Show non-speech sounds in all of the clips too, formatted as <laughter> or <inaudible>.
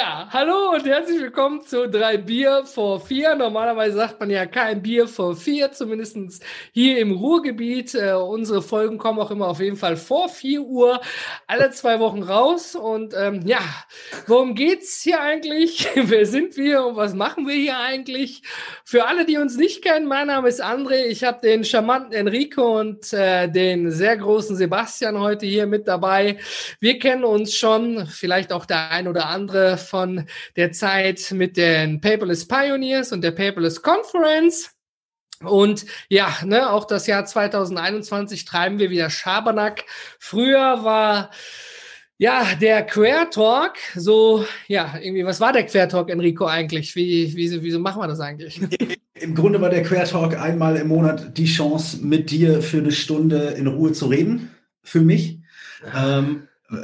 Ja, hallo und herzlich willkommen zu drei Bier vor vier. Normalerweise sagt man ja kein Bier vor vier, zumindest hier im Ruhrgebiet. Äh, unsere Folgen kommen auch immer auf jeden Fall vor vier Uhr, alle zwei Wochen raus. Und ähm, ja, worum geht's hier eigentlich? <laughs> Wer sind wir und was machen wir hier eigentlich? Für alle, die uns nicht kennen, mein Name ist André. Ich habe den charmanten Enrico und äh, den sehr großen Sebastian heute hier mit dabei. Wir kennen uns schon, vielleicht auch der ein oder andere von der Zeit mit den Paperless Pioneers und der Paperless Conference. Und ja, ne, auch das Jahr 2021 treiben wir wieder Schabernack. Früher war ja der Quer Talk so, ja, irgendwie, was war der Quer Talk, Enrico, eigentlich? Wie, wie, wieso machen wir das eigentlich? <laughs> Im Grunde war der Quer Talk einmal im Monat die Chance, mit dir für eine Stunde in Ruhe zu reden. Für mich. Ähm, äh,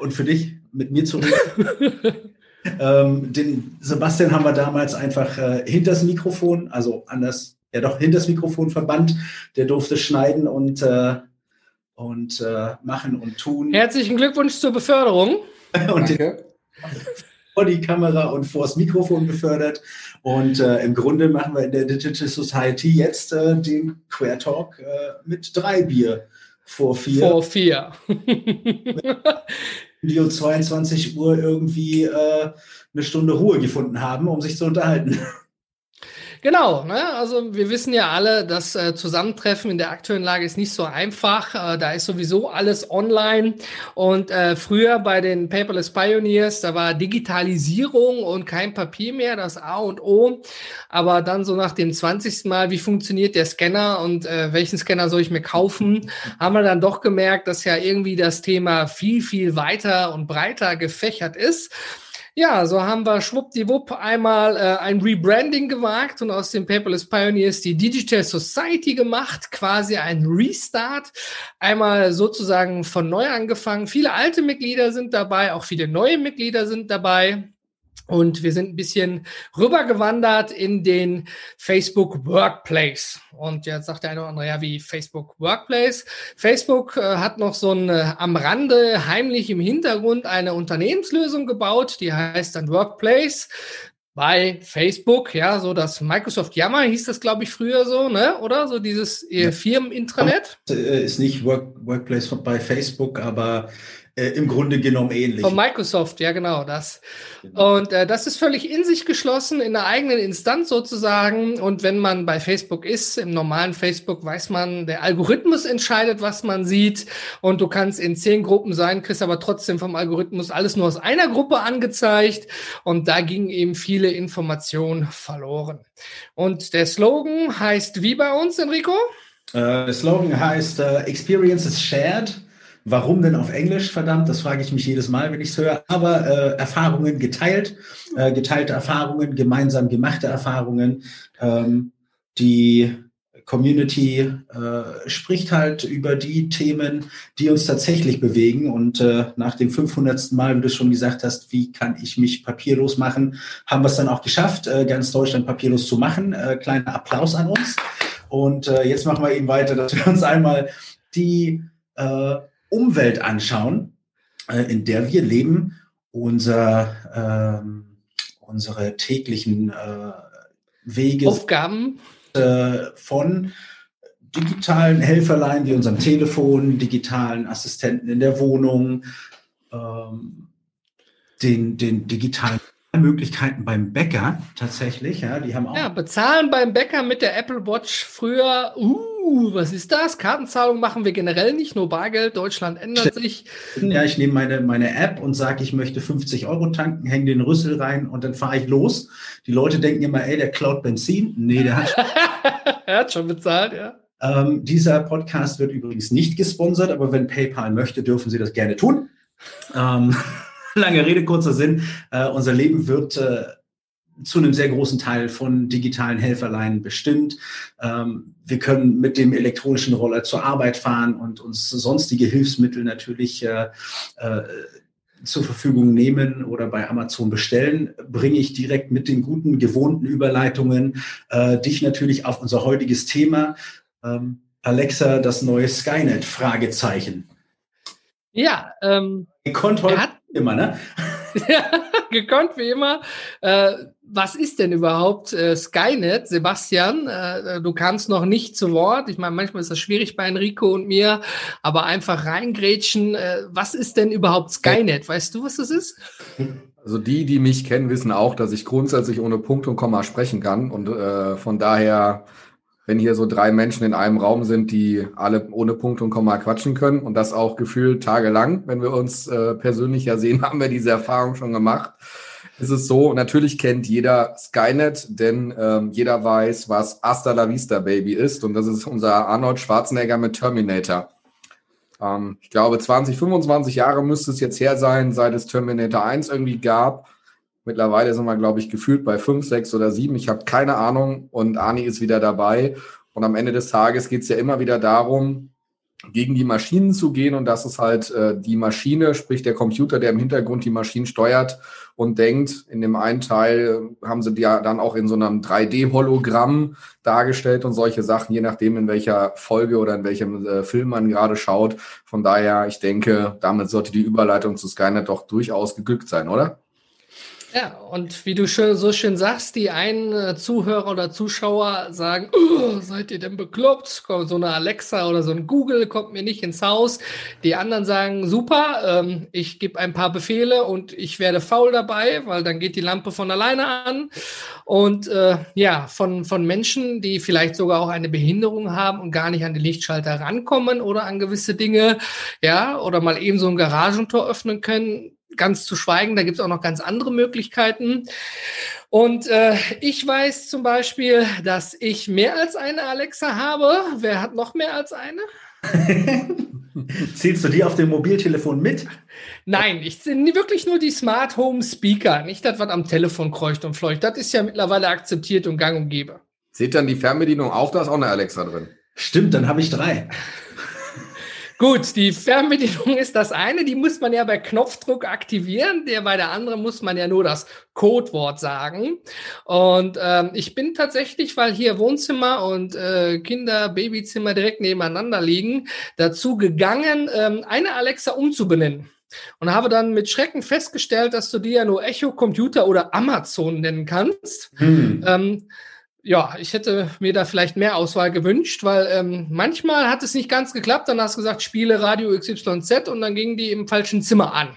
und für dich, mit mir zu reden. <laughs> Ähm, den Sebastian haben wir damals einfach äh, hinters Mikrofon, also anders, ja doch hinters Mikrofon verbannt. Der durfte schneiden und, äh, und äh, machen und tun. Herzlichen Glückwunsch zur Beförderung. <laughs> und den, vor die Kamera und vor das Mikrofon befördert. Und äh, im Grunde machen wir in der Digital Society jetzt äh, den Queer Talk äh, mit drei Bier vor vier. Vor vier. <laughs> <laughs> um 22 Uhr irgendwie äh, eine Stunde Ruhe gefunden haben, um sich zu unterhalten. Genau, ne? also wir wissen ja alle, das äh, Zusammentreffen in der aktuellen Lage ist nicht so einfach. Äh, da ist sowieso alles online. Und äh, früher bei den Paperless Pioneers, da war Digitalisierung und kein Papier mehr, das A und O. Aber dann so nach dem 20. Mal, wie funktioniert der Scanner und äh, welchen Scanner soll ich mir kaufen, <laughs> haben wir dann doch gemerkt, dass ja irgendwie das Thema viel, viel weiter und breiter gefächert ist. Ja, so haben wir schwuppdiwupp einmal äh, ein Rebranding gewagt und aus dem Paperless Pioneers die Digital Society gemacht, quasi ein Restart. Einmal sozusagen von neu angefangen. Viele alte Mitglieder sind dabei, auch viele neue Mitglieder sind dabei. Und wir sind ein bisschen rübergewandert in den Facebook Workplace. Und jetzt sagt der eine oder andere, ja, wie Facebook Workplace. Facebook äh, hat noch so ein äh, am Rande heimlich im Hintergrund eine Unternehmenslösung gebaut, die heißt dann Workplace bei Facebook, ja, so das Microsoft Yammer hieß das, glaube ich, früher so, ne? Oder so dieses ja. Firmenintranet? Äh, ist nicht Work, Workplace bei Facebook, aber äh, im Grunde genommen ähnlich. Von Microsoft, ja genau das. Genau. Und äh, das ist völlig in sich geschlossen, in einer eigenen Instanz sozusagen. Und wenn man bei Facebook ist, im normalen Facebook, weiß man, der Algorithmus entscheidet, was man sieht. Und du kannst in zehn Gruppen sein, kriegst aber trotzdem vom Algorithmus alles nur aus einer Gruppe angezeigt. Und da gingen eben viele Informationen verloren. Und der Slogan heißt wie bei uns, Enrico? Uh, der Slogan heißt uh, Experiences Shared Warum denn auf Englisch, verdammt? Das frage ich mich jedes Mal, wenn ich es höre. Aber äh, Erfahrungen geteilt, äh, geteilte Erfahrungen, gemeinsam gemachte Erfahrungen. Ähm, die Community äh, spricht halt über die Themen, die uns tatsächlich bewegen. Und äh, nach dem 500. Mal, wie du schon gesagt hast, wie kann ich mich papierlos machen, haben wir es dann auch geschafft, äh, ganz Deutschland papierlos zu machen. Äh, kleiner Applaus an uns. Und äh, jetzt machen wir eben weiter, dass wir uns einmal die äh, Umwelt anschauen, äh, in der wir leben, unser, äh, unsere täglichen äh, Wege, Aufgaben? Äh, von digitalen Helferlein wie unserem Telefon, digitalen Assistenten in der Wohnung, ähm, den, den digitalen Möglichkeiten beim Bäcker tatsächlich. Ja, die haben auch. Ja, bezahlen beim Bäcker mit der Apple Watch früher. Uh, was ist das? Kartenzahlung machen wir generell nicht, nur Bargeld. Deutschland ändert sich. Ja, ich nehme meine, meine App und sage, ich möchte 50 Euro tanken, hänge den Rüssel rein und dann fahre ich los. Die Leute denken immer, ey, der klaut Benzin. Nee, der hat. <laughs> er hat schon bezahlt, ja. Ähm, dieser Podcast wird übrigens nicht gesponsert, aber wenn PayPal möchte, dürfen Sie das gerne tun. Ähm, lange Rede, kurzer Sinn. Äh, unser Leben wird äh, zu einem sehr großen Teil von digitalen Helferleinen bestimmt. Ähm, wir können mit dem elektronischen Roller zur Arbeit fahren und uns sonstige Hilfsmittel natürlich äh, äh, zur Verfügung nehmen oder bei Amazon bestellen, bringe ich direkt mit den guten, gewohnten Überleitungen äh, dich natürlich auf unser heutiges Thema. Ähm, Alexa, das neue Skynet? Fragezeichen. Ja, ähm, Kontrolle immer, ne? ja, <laughs> gekonnt, wie immer. Äh, was ist denn überhaupt äh, Skynet, Sebastian? Äh, du kannst noch nicht zu Wort. Ich meine, manchmal ist das schwierig bei Enrico und mir, aber einfach reingrätschen. Äh, was ist denn überhaupt Skynet? Weißt du, was das ist? Also die, die mich kennen, wissen auch, dass ich grundsätzlich ohne Punkt und Komma sprechen kann. Und äh, von daher, wenn hier so drei Menschen in einem Raum sind, die alle ohne Punkt und Komma quatschen können und das auch gefühlt tagelang, wenn wir uns äh, persönlich ja sehen, <laughs> haben wir diese Erfahrung schon gemacht ist es so, natürlich kennt jeder Skynet, denn ähm, jeder weiß, was Hasta la Vista Baby ist. Und das ist unser Arnold Schwarzenegger mit Terminator. Ähm, ich glaube, 20, 25 Jahre müsste es jetzt her sein, seit es Terminator 1 irgendwie gab. Mittlerweile sind wir, glaube ich, gefühlt bei 5, 6 oder 7. Ich habe keine Ahnung. Und Ani ist wieder dabei. Und am Ende des Tages geht es ja immer wieder darum, gegen die Maschinen zu gehen und das ist halt äh, die Maschine, sprich der Computer, der im Hintergrund die Maschinen steuert und denkt. In dem einen Teil äh, haben sie die ja dann auch in so einem 3D-Hologramm dargestellt und solche Sachen, je nachdem, in welcher Folge oder in welchem äh, Film man gerade schaut. Von daher, ich denke, damit sollte die Überleitung zu Skynet doch durchaus geglückt sein, oder? Ja, und wie du schön, so schön sagst, die einen äh, Zuhörer oder Zuschauer sagen, oh, seid ihr denn bekloppt? So eine Alexa oder so ein Google kommt mir nicht ins Haus. Die anderen sagen, super, ähm, ich gebe ein paar Befehle und ich werde faul dabei, weil dann geht die Lampe von alleine an. Und äh, ja, von, von Menschen, die vielleicht sogar auch eine Behinderung haben und gar nicht an die Lichtschalter rankommen oder an gewisse Dinge, ja, oder mal eben so ein Garagentor öffnen können, ganz zu schweigen, da gibt es auch noch ganz andere Möglichkeiten. Und äh, ich weiß zum Beispiel, dass ich mehr als eine Alexa habe. Wer hat noch mehr als eine? <laughs> Zählst du die auf dem Mobiltelefon mit? Nein, ich zähle wirklich nur die Smart Home Speaker, nicht das, was am Telefon kreucht und fleucht. Das ist ja mittlerweile akzeptiert und gang und gäbe. Seht dann die Fernbedienung auch, da ist auch eine Alexa drin. Stimmt, dann habe ich drei. Gut, die Fernbedienung ist das eine, die muss man ja bei Knopfdruck aktivieren. Der bei der anderen muss man ja nur das Codewort sagen. Und ähm, ich bin tatsächlich, weil hier Wohnzimmer und äh, Kinder, Babyzimmer direkt nebeneinander liegen, dazu gegangen, ähm, eine Alexa umzubenennen. Und habe dann mit Schrecken festgestellt, dass du die ja nur Echo Computer oder Amazon nennen kannst. Hm. Ähm, ja, ich hätte mir da vielleicht mehr Auswahl gewünscht, weil ähm, manchmal hat es nicht ganz geklappt. Dann hast du gesagt, spiele Radio XYZ und dann gingen die im falschen Zimmer an.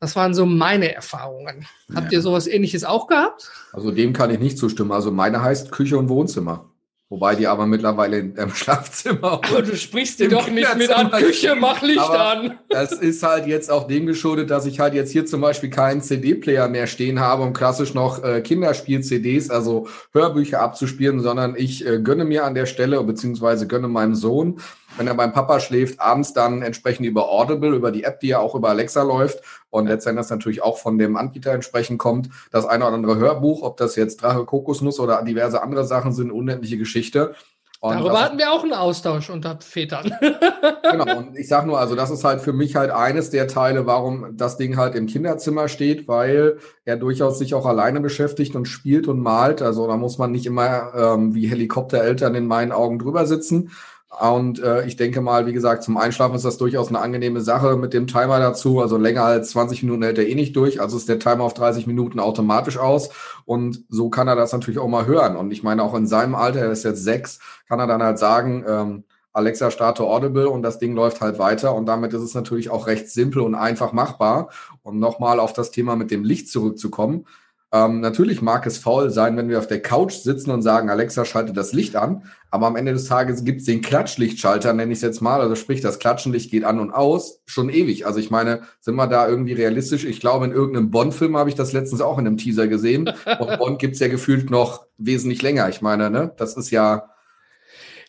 Das waren so meine Erfahrungen. Habt ja. ihr sowas ähnliches auch gehabt? Also dem kann ich nicht zustimmen. Also meine heißt Küche und Wohnzimmer. Wobei die aber mittlerweile im <laughs> Schlafzimmer. Aber du sprichst dir doch nicht mit an Küche, mach Licht an. Das ist halt jetzt auch dem geschuldet, dass ich halt jetzt hier zum Beispiel keinen CD-Player mehr stehen habe, um klassisch noch äh, Kinderspiel-CDs, also Hörbücher abzuspielen, sondern ich äh, gönne mir an der Stelle, beziehungsweise gönne meinem Sohn wenn er beim Papa schläft, abends dann entsprechend über Audible, über die App, die ja auch über Alexa läuft und letztendlich das natürlich auch von dem Anbieter entsprechend kommt, das eine oder andere Hörbuch, ob das jetzt Drache Kokosnuss oder diverse andere Sachen sind, unendliche Geschichte. Und Darüber hatten wir auch einen Austausch unter Vätern. <laughs> genau, <laughs> und ich sage nur, also das ist halt für mich halt eines der Teile, warum das Ding halt im Kinderzimmer steht, weil er durchaus sich auch alleine beschäftigt und spielt und malt. Also da muss man nicht immer ähm, wie Helikoptereltern in meinen Augen drüber sitzen. Und äh, ich denke mal, wie gesagt, zum Einschlafen ist das durchaus eine angenehme Sache mit dem Timer dazu. Also länger als 20 Minuten hält er eh nicht durch. Also ist der Timer auf 30 Minuten automatisch aus. Und so kann er das natürlich auch mal hören. Und ich meine, auch in seinem Alter, er ist jetzt sechs, kann er dann halt sagen, ähm, Alexa starte Audible und das Ding läuft halt weiter. Und damit ist es natürlich auch recht simpel und einfach machbar. Und nochmal auf das Thema mit dem Licht zurückzukommen. Ähm, natürlich mag es faul sein, wenn wir auf der Couch sitzen und sagen, Alexa, schalte das Licht an. Aber am Ende des Tages gibt es den Klatschlichtschalter, nenne ich es jetzt mal. Also sprich, das Klatschenlicht geht an und aus, schon ewig. Also ich meine, sind wir da irgendwie realistisch? Ich glaube, in irgendeinem Bond-Film habe ich das letztens auch in einem Teaser gesehen. Und Bond gibt es ja gefühlt noch wesentlich länger. Ich meine, ne, das ist ja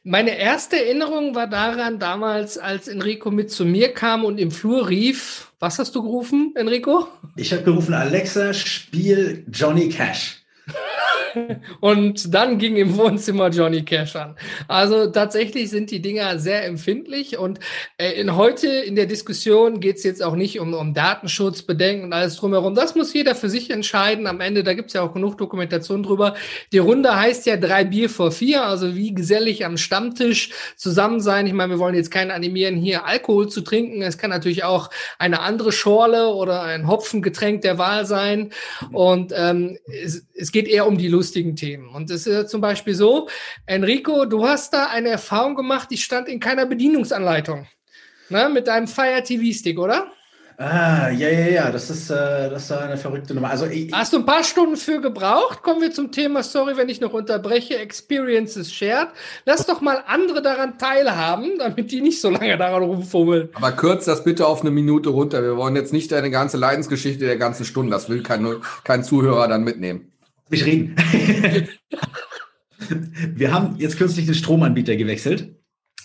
meine erste Erinnerung war daran damals, als Enrico mit zu mir kam und im Flur rief. Was hast du gerufen, Enrico? Ich habe gerufen, Alexa, spiel Johnny Cash. <laughs> Und dann ging im Wohnzimmer Johnny Cash an. Also tatsächlich sind die Dinger sehr empfindlich und äh, in heute in der Diskussion geht es jetzt auch nicht um, um Datenschutzbedenken und alles drumherum. Das muss jeder für sich entscheiden. Am Ende, da gibt es ja auch genug Dokumentation drüber. Die Runde heißt ja drei Bier vor vier, also wie gesellig am Stammtisch zusammen sein. Ich meine, wir wollen jetzt keinen animieren, hier Alkohol zu trinken. Es kann natürlich auch eine andere Schorle oder ein Hopfengetränk der Wahl sein. Und ähm, es, es geht eher um die lustigen Themen. Und es ist ja zum Beispiel so, Enrico, du hast da eine Erfahrung gemacht, die stand in keiner Bedienungsanleitung. Ne, mit deinem Fire TV-Stick, oder? Ah, ja, ja, ja, das ist, äh, das ist eine verrückte Nummer. Also, ich, Hast du ein paar Stunden für gebraucht? Kommen wir zum Thema, sorry, wenn ich noch unterbreche, Experiences Shared. Lass doch mal andere daran teilhaben, damit die nicht so lange daran rumfummeln. Aber kürz das bitte auf eine Minute runter. Wir wollen jetzt nicht deine ganze Leidensgeschichte der ganzen Stunde. Das will kein, kein Zuhörer dann mitnehmen. Mich reden. <laughs> wir haben jetzt kürzlich den Stromanbieter gewechselt.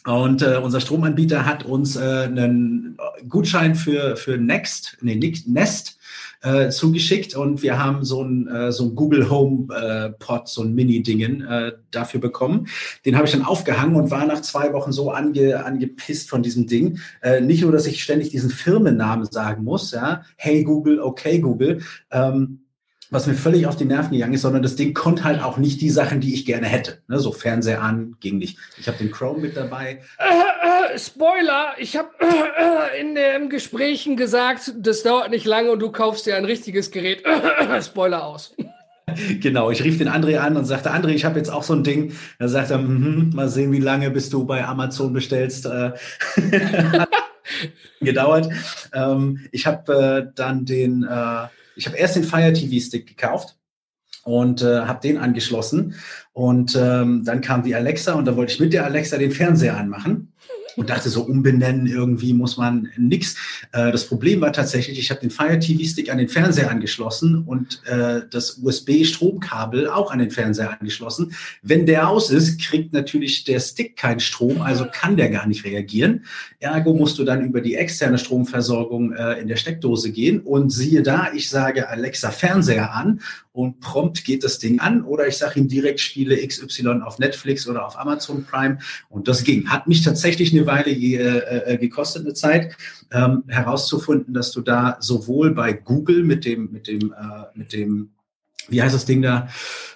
Und äh, unser Stromanbieter hat uns äh, einen Gutschein für, für Next, nee, Nest äh, zugeschickt und wir haben so ein, äh, so ein Google Home äh, Pod, so ein Mini-Dingen äh, dafür bekommen. Den habe ich dann aufgehangen und war nach zwei Wochen so ange, angepisst von diesem Ding. Äh, nicht nur, dass ich ständig diesen Firmennamen sagen muss, ja, hey Google, okay Google, ähm, was mir völlig auf die Nerven gegangen ist, sondern das Ding konnte halt auch nicht die Sachen, die ich gerne hätte. Ne, so Fernseher an, ging nicht. Ich habe den Chrome mit dabei. Äh, äh, Spoiler, ich habe äh, in den Gesprächen gesagt, das dauert nicht lange und du kaufst dir ein richtiges Gerät. Spoiler aus. <laughs> Genau, ich rief den André an und sagte, André, ich habe jetzt auch so ein Ding. Da sagt er, mm -hmm, mal sehen, wie lange bis du bei Amazon bestellst. Äh, <laughs> <laughs> gedauert. Ähm, ich habe äh, dann den äh, ich habe erst den Fire TV Stick gekauft und äh, habe den angeschlossen. Und ähm, dann kam die Alexa und da wollte ich mit der Alexa den Fernseher anmachen und dachte so, umbenennen irgendwie muss man nix. Äh, das Problem war tatsächlich, ich habe den Fire TV Stick an den Fernseher angeschlossen und äh, das USB-Stromkabel auch an den Fernseher angeschlossen. Wenn der aus ist, kriegt natürlich der Stick keinen Strom, also kann der gar nicht reagieren. Ergo musst du dann über die externe Stromversorgung äh, in der Steckdose gehen und siehe da, ich sage Alexa Fernseher an und prompt geht das Ding an oder ich sage ihm direkt Spiele XY auf Netflix oder auf Amazon Prime und das ging. Hat mich tatsächlich eine Weile äh, äh, gekostet, eine Zeit, ähm, herauszufinden, dass du da sowohl bei Google mit dem, mit dem, äh, mit dem wie heißt das Ding da?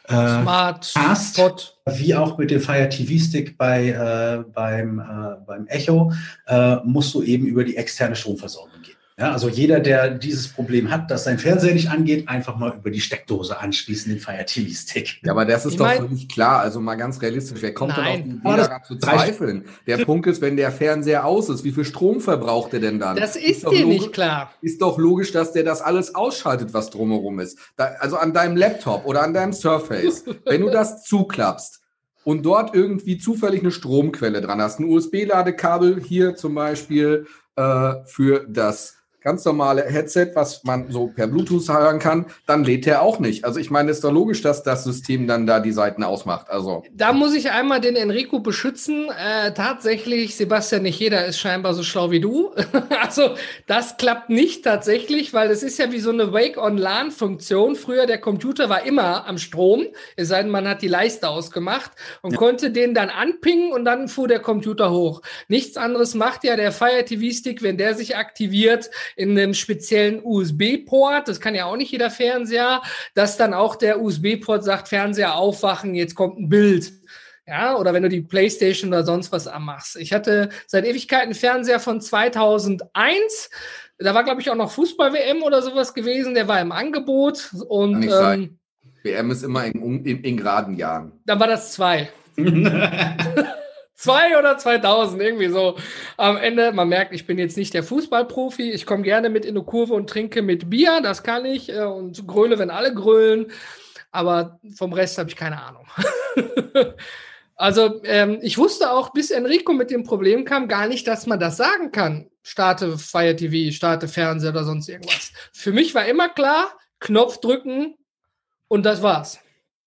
Äh, Smart Cast, Spot. wie auch mit dem Fire TV Stick bei, äh, beim, äh, beim Echo, äh, musst du eben über die externe Stromversorgung gehen. Ja, also jeder, der dieses Problem hat, dass sein Fernseher nicht angeht, einfach mal über die Steckdose anschließen, den Fire TV Stick. Ja, aber das ist ich doch mein, völlig klar. Also mal ganz realistisch. Wer kommt denn auf die Idee, daran zu zweifeln? Der Punkt ist, wenn der Fernseher aus ist, wie viel Strom verbraucht er denn dann? Das ist, ist dir nicht klar. Ist doch logisch, dass der das alles ausschaltet, was drumherum ist. Da, also an deinem Laptop oder an deinem Surface, <laughs> wenn du das zuklappst, und dort irgendwie zufällig eine Stromquelle dran hast, ein USB-Ladekabel hier zum Beispiel äh, für das ganz normale Headset, was man so per Bluetooth hören kann, dann lädt er auch nicht. Also ich meine, ist doch logisch, dass das System dann da die Seiten ausmacht. Also da muss ich einmal den Enrico beschützen. Äh, tatsächlich, Sebastian, nicht jeder ist scheinbar so schlau wie du. <laughs> also das klappt nicht tatsächlich, weil es ist ja wie so eine Wake-on-LAN-Funktion. Früher der Computer war immer am Strom, es sei denn, man hat die Leiste ausgemacht und ja. konnte den dann anpingen und dann fuhr der Computer hoch. Nichts anderes macht ja der Fire TV Stick, wenn der sich aktiviert in einem speziellen USB-Port. Das kann ja auch nicht jeder Fernseher, dass dann auch der USB-Port sagt, Fernseher aufwachen, jetzt kommt ein Bild. Ja, oder wenn du die Playstation oder sonst was anmachst. Ich hatte seit Ewigkeiten einen Fernseher von 2001. Da war, glaube ich, auch noch Fußball-WM oder sowas gewesen. Der war im Angebot. Und ähm, WM ist immer in, in, in geraden Jahren. Dann war das zwei. <laughs> Zwei oder 2000, irgendwie so. Am Ende, man merkt, ich bin jetzt nicht der Fußballprofi. Ich komme gerne mit in eine Kurve und trinke mit Bier, das kann ich. Äh, und gröle, wenn alle grölen. Aber vom Rest habe ich keine Ahnung. <laughs> also, ähm, ich wusste auch, bis Enrico mit dem Problem kam, gar nicht, dass man das sagen kann. Starte Fire TV, starte Fernseher oder sonst irgendwas. Für mich war immer klar, Knopf drücken und das war's.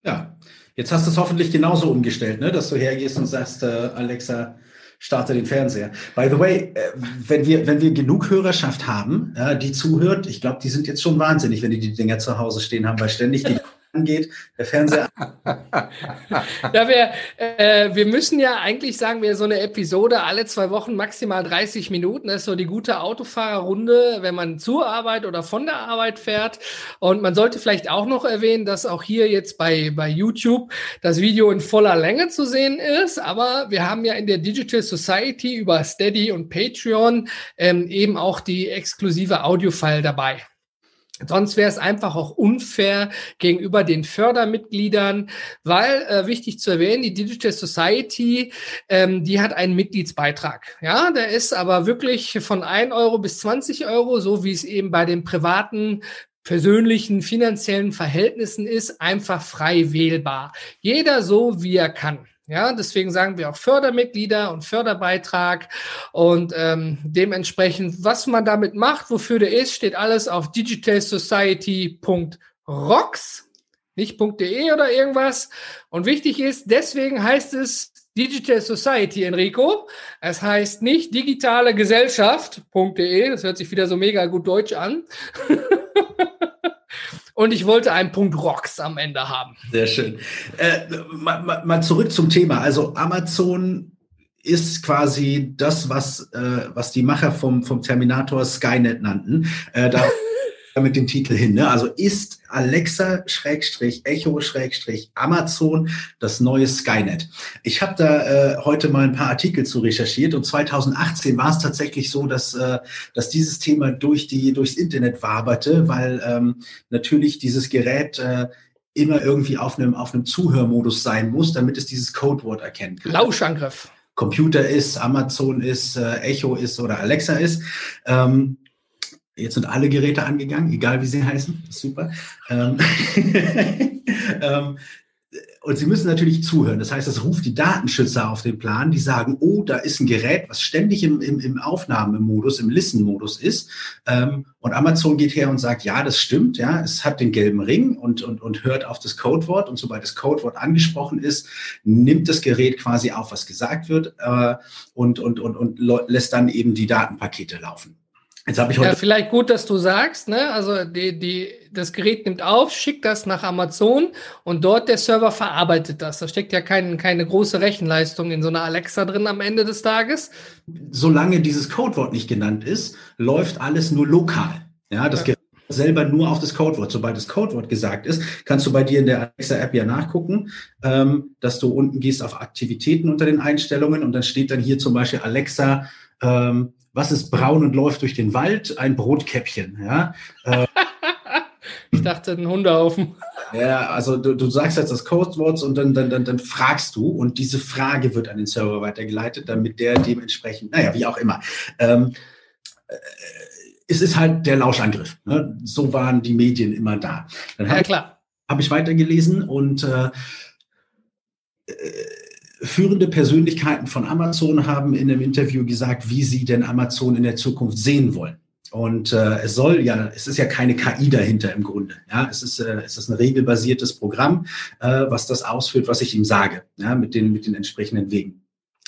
Ja. Jetzt hast du es hoffentlich genauso umgestellt, ne? dass du hergehst und sagst, äh, Alexa, starte den Fernseher. By the way, äh, wenn wir, wenn wir genug Hörerschaft haben, ja, die zuhört, ich glaube, die sind jetzt schon wahnsinnig, wenn die die Dinger zu Hause stehen haben, weil ständig die <laughs> angeht. Der Fernseher. <laughs> ja, wir, äh, wir müssen ja eigentlich sagen, wir so eine Episode alle zwei Wochen maximal 30 Minuten. Das ist so die gute Autofahrerrunde, wenn man zur Arbeit oder von der Arbeit fährt. Und man sollte vielleicht auch noch erwähnen, dass auch hier jetzt bei, bei YouTube das Video in voller Länge zu sehen ist. Aber wir haben ja in der Digital Society über Steady und Patreon ähm, eben auch die exklusive Audiofile dabei. Sonst wäre es einfach auch unfair gegenüber den Fördermitgliedern, weil äh, wichtig zu erwähnen, die Digital Society, ähm, die hat einen Mitgliedsbeitrag. Ja, der ist aber wirklich von 1 Euro bis 20 Euro, so wie es eben bei den privaten persönlichen finanziellen Verhältnissen ist, einfach frei wählbar. Jeder so, wie er kann. Ja, deswegen sagen wir auch Fördermitglieder und Förderbeitrag. Und ähm, dementsprechend, was man damit macht, wofür der ist, steht alles auf digitalsociety.rocks, nicht .de oder irgendwas. Und wichtig ist, deswegen heißt es Digital Society, Enrico. Es heißt nicht digitale Gesellschaft.de. Das hört sich wieder so mega gut deutsch an. <laughs> Und ich wollte einen Punkt Rocks am Ende haben. Sehr schön. Äh, mal, mal, zurück zum Thema. Also Amazon ist quasi das, was, äh, was die Macher vom, vom Terminator Skynet nannten. Äh, da <laughs> mit dem Titel hin. Ne? Also ist Alexa Schrägstrich Echo Schrägstrich Amazon das neue Skynet. Ich habe da äh, heute mal ein paar Artikel zu recherchiert und 2018 war es tatsächlich so, dass, äh, dass dieses Thema durch die, durchs Internet waberte, weil ähm, natürlich dieses Gerät äh, immer irgendwie auf einem, auf einem Zuhörmodus sein muss, damit es dieses Codewort erkennen kann. Lauschangriff. Computer ist, Amazon ist, äh, Echo ist oder Alexa ist. Ähm, Jetzt sind alle Geräte angegangen, egal wie sie heißen. Super. Ähm, <laughs> ähm, und Sie müssen natürlich zuhören. Das heißt, es ruft die Datenschützer auf den Plan, die sagen, oh, da ist ein Gerät, was ständig im, im, im Aufnahmemodus, im Listen-Modus ist. Ähm, und Amazon geht her und sagt, ja, das stimmt, ja, es hat den gelben Ring und, und, und hört auf das Codewort. Und sobald das Codewort angesprochen ist, nimmt das Gerät quasi auf, was gesagt wird äh, und, und, und, und lässt dann eben die Datenpakete laufen. Jetzt habe ich heute. Ja, vielleicht gut, dass du sagst, ne? Also die, die, das Gerät nimmt auf, schickt das nach Amazon und dort der Server verarbeitet das. Da steckt ja kein, keine große Rechenleistung in so einer Alexa drin am Ende des Tages. Solange dieses Codewort nicht genannt ist, läuft alles nur lokal. Ja, das ja. Gerät selber nur auf das Codewort. Sobald das Codewort gesagt ist, kannst du bei dir in der Alexa-App ja nachgucken, ähm, dass du unten gehst auf Aktivitäten unter den Einstellungen und dann steht dann hier zum Beispiel Alexa, ähm, was ist braun und läuft durch den Wald? Ein Brotkäppchen. Ja? Äh, <laughs> ich dachte, ein Hundehaufen. Ja, also du, du sagst jetzt das Codewort und dann, dann, dann, dann fragst du und diese Frage wird an den Server weitergeleitet, damit der dementsprechend, naja, wie auch immer. Ähm, äh, es ist halt der Lauschangriff. Ne? So waren die Medien immer da. Dann ja, klar. Habe ich weitergelesen und äh, äh führende Persönlichkeiten von Amazon haben in einem Interview gesagt, wie sie denn Amazon in der Zukunft sehen wollen. Und äh, es soll ja, es ist ja keine KI dahinter im Grunde. Ja, es ist, äh, es ist ein regelbasiertes Programm, äh, was das ausführt, was ich ihm sage, ja, mit den, mit den entsprechenden Wegen.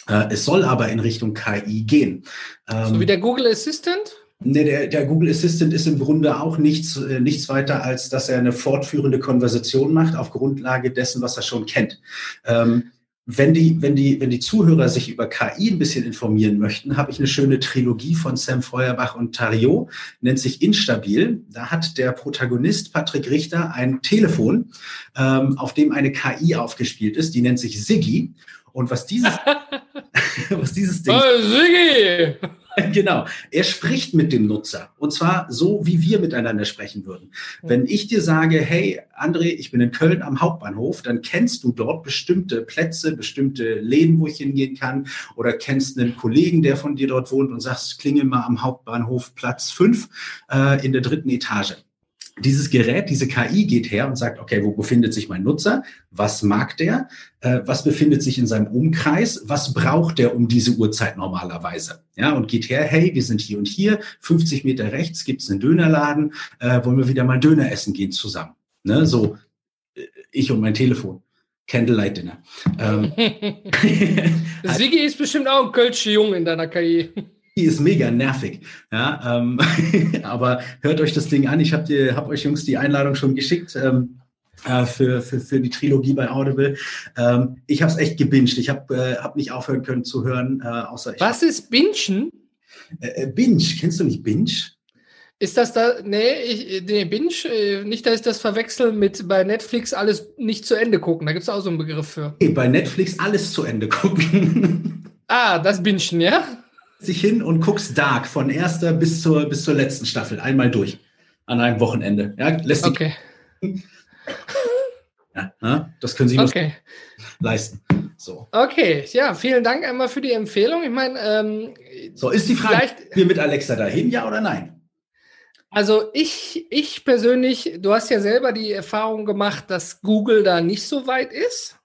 Äh, es soll aber in Richtung KI gehen. Ähm, so wie der Google Assistant? Nee, der, der Google Assistant ist im Grunde auch nichts, äh, nichts weiter, als dass er eine fortführende Konversation macht auf Grundlage dessen, was er schon kennt. Ähm, wenn die, wenn die, wenn die Zuhörer sich über KI ein bisschen informieren möchten, habe ich eine schöne Trilogie von Sam Feuerbach und Tario, nennt sich Instabil. Da hat der Protagonist Patrick Richter ein Telefon, ähm, auf dem eine KI aufgespielt ist, die nennt sich Siggi. Und was dieses, <laughs> <laughs> was dieses Ding. Oh, Siggi! <laughs> Genau. Er spricht mit dem Nutzer. Und zwar so, wie wir miteinander sprechen würden. Wenn ich dir sage, hey, André, ich bin in Köln am Hauptbahnhof, dann kennst du dort bestimmte Plätze, bestimmte Läden, wo ich hingehen kann. Oder kennst einen Kollegen, der von dir dort wohnt und sagst, klingel mal am Hauptbahnhof Platz 5 äh, in der dritten Etage dieses Gerät, diese KI geht her und sagt, okay, wo befindet sich mein Nutzer? Was mag der? Äh, was befindet sich in seinem Umkreis? Was braucht der um diese Uhrzeit normalerweise? Ja, und geht her, hey, wir sind hier und hier, 50 Meter rechts gibt's einen Dönerladen, äh, wollen wir wieder mal Döner essen gehen zusammen? Ne, so, äh, ich und mein Telefon. Candlelight Dinner. Ähm, <laughs> <laughs> Sigi ist bestimmt auch ein Kölsche Jung in deiner KI die ist mega nervig. Ja, ähm, <laughs> aber hört euch das Ding an. Ich habe hab euch Jungs die Einladung schon geschickt. Ähm, äh, für, für, für die Trilogie bei Audible. Ähm, ich habe es echt gebinged. Ich habe äh, hab nicht aufhören können zu hören, äh, außer ich. Was ist Bingen? Äh, äh, Binge, kennst du nicht Binge? Ist das da, nee, ich, nee, Binge, nicht, dass ich das verwechsel mit bei Netflix alles nicht zu Ende gucken. Da gibt es auch so einen Begriff für. Nee, bei Netflix alles zu Ende gucken. <laughs> ah, das Bingen, ja? Sich hin und guckst Dark von erster bis zur, bis zur letzten Staffel. Einmal durch. An einem Wochenende. Ja, lässt okay. <laughs> Ja, das können Sie okay. leisten. So. Okay, ja, vielen Dank einmal für die Empfehlung. Ich meine, ähm, so ist die Frage, wir mit Alexa dahin, ja oder nein? Also ich, ich persönlich, du hast ja selber die Erfahrung gemacht, dass Google da nicht so weit ist.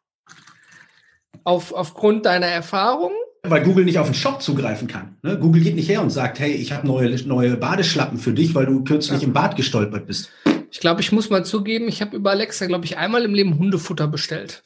Auf, aufgrund deiner Erfahrung. Weil Google nicht auf den Shop zugreifen kann. Ne? Google geht nicht her und sagt, hey, ich habe neue, neue Badeschlappen für dich, weil du kürzlich ja. im Bad gestolpert bist. Ich glaube, ich muss mal zugeben, ich habe über Alexa, glaube ich, einmal im Leben Hundefutter bestellt.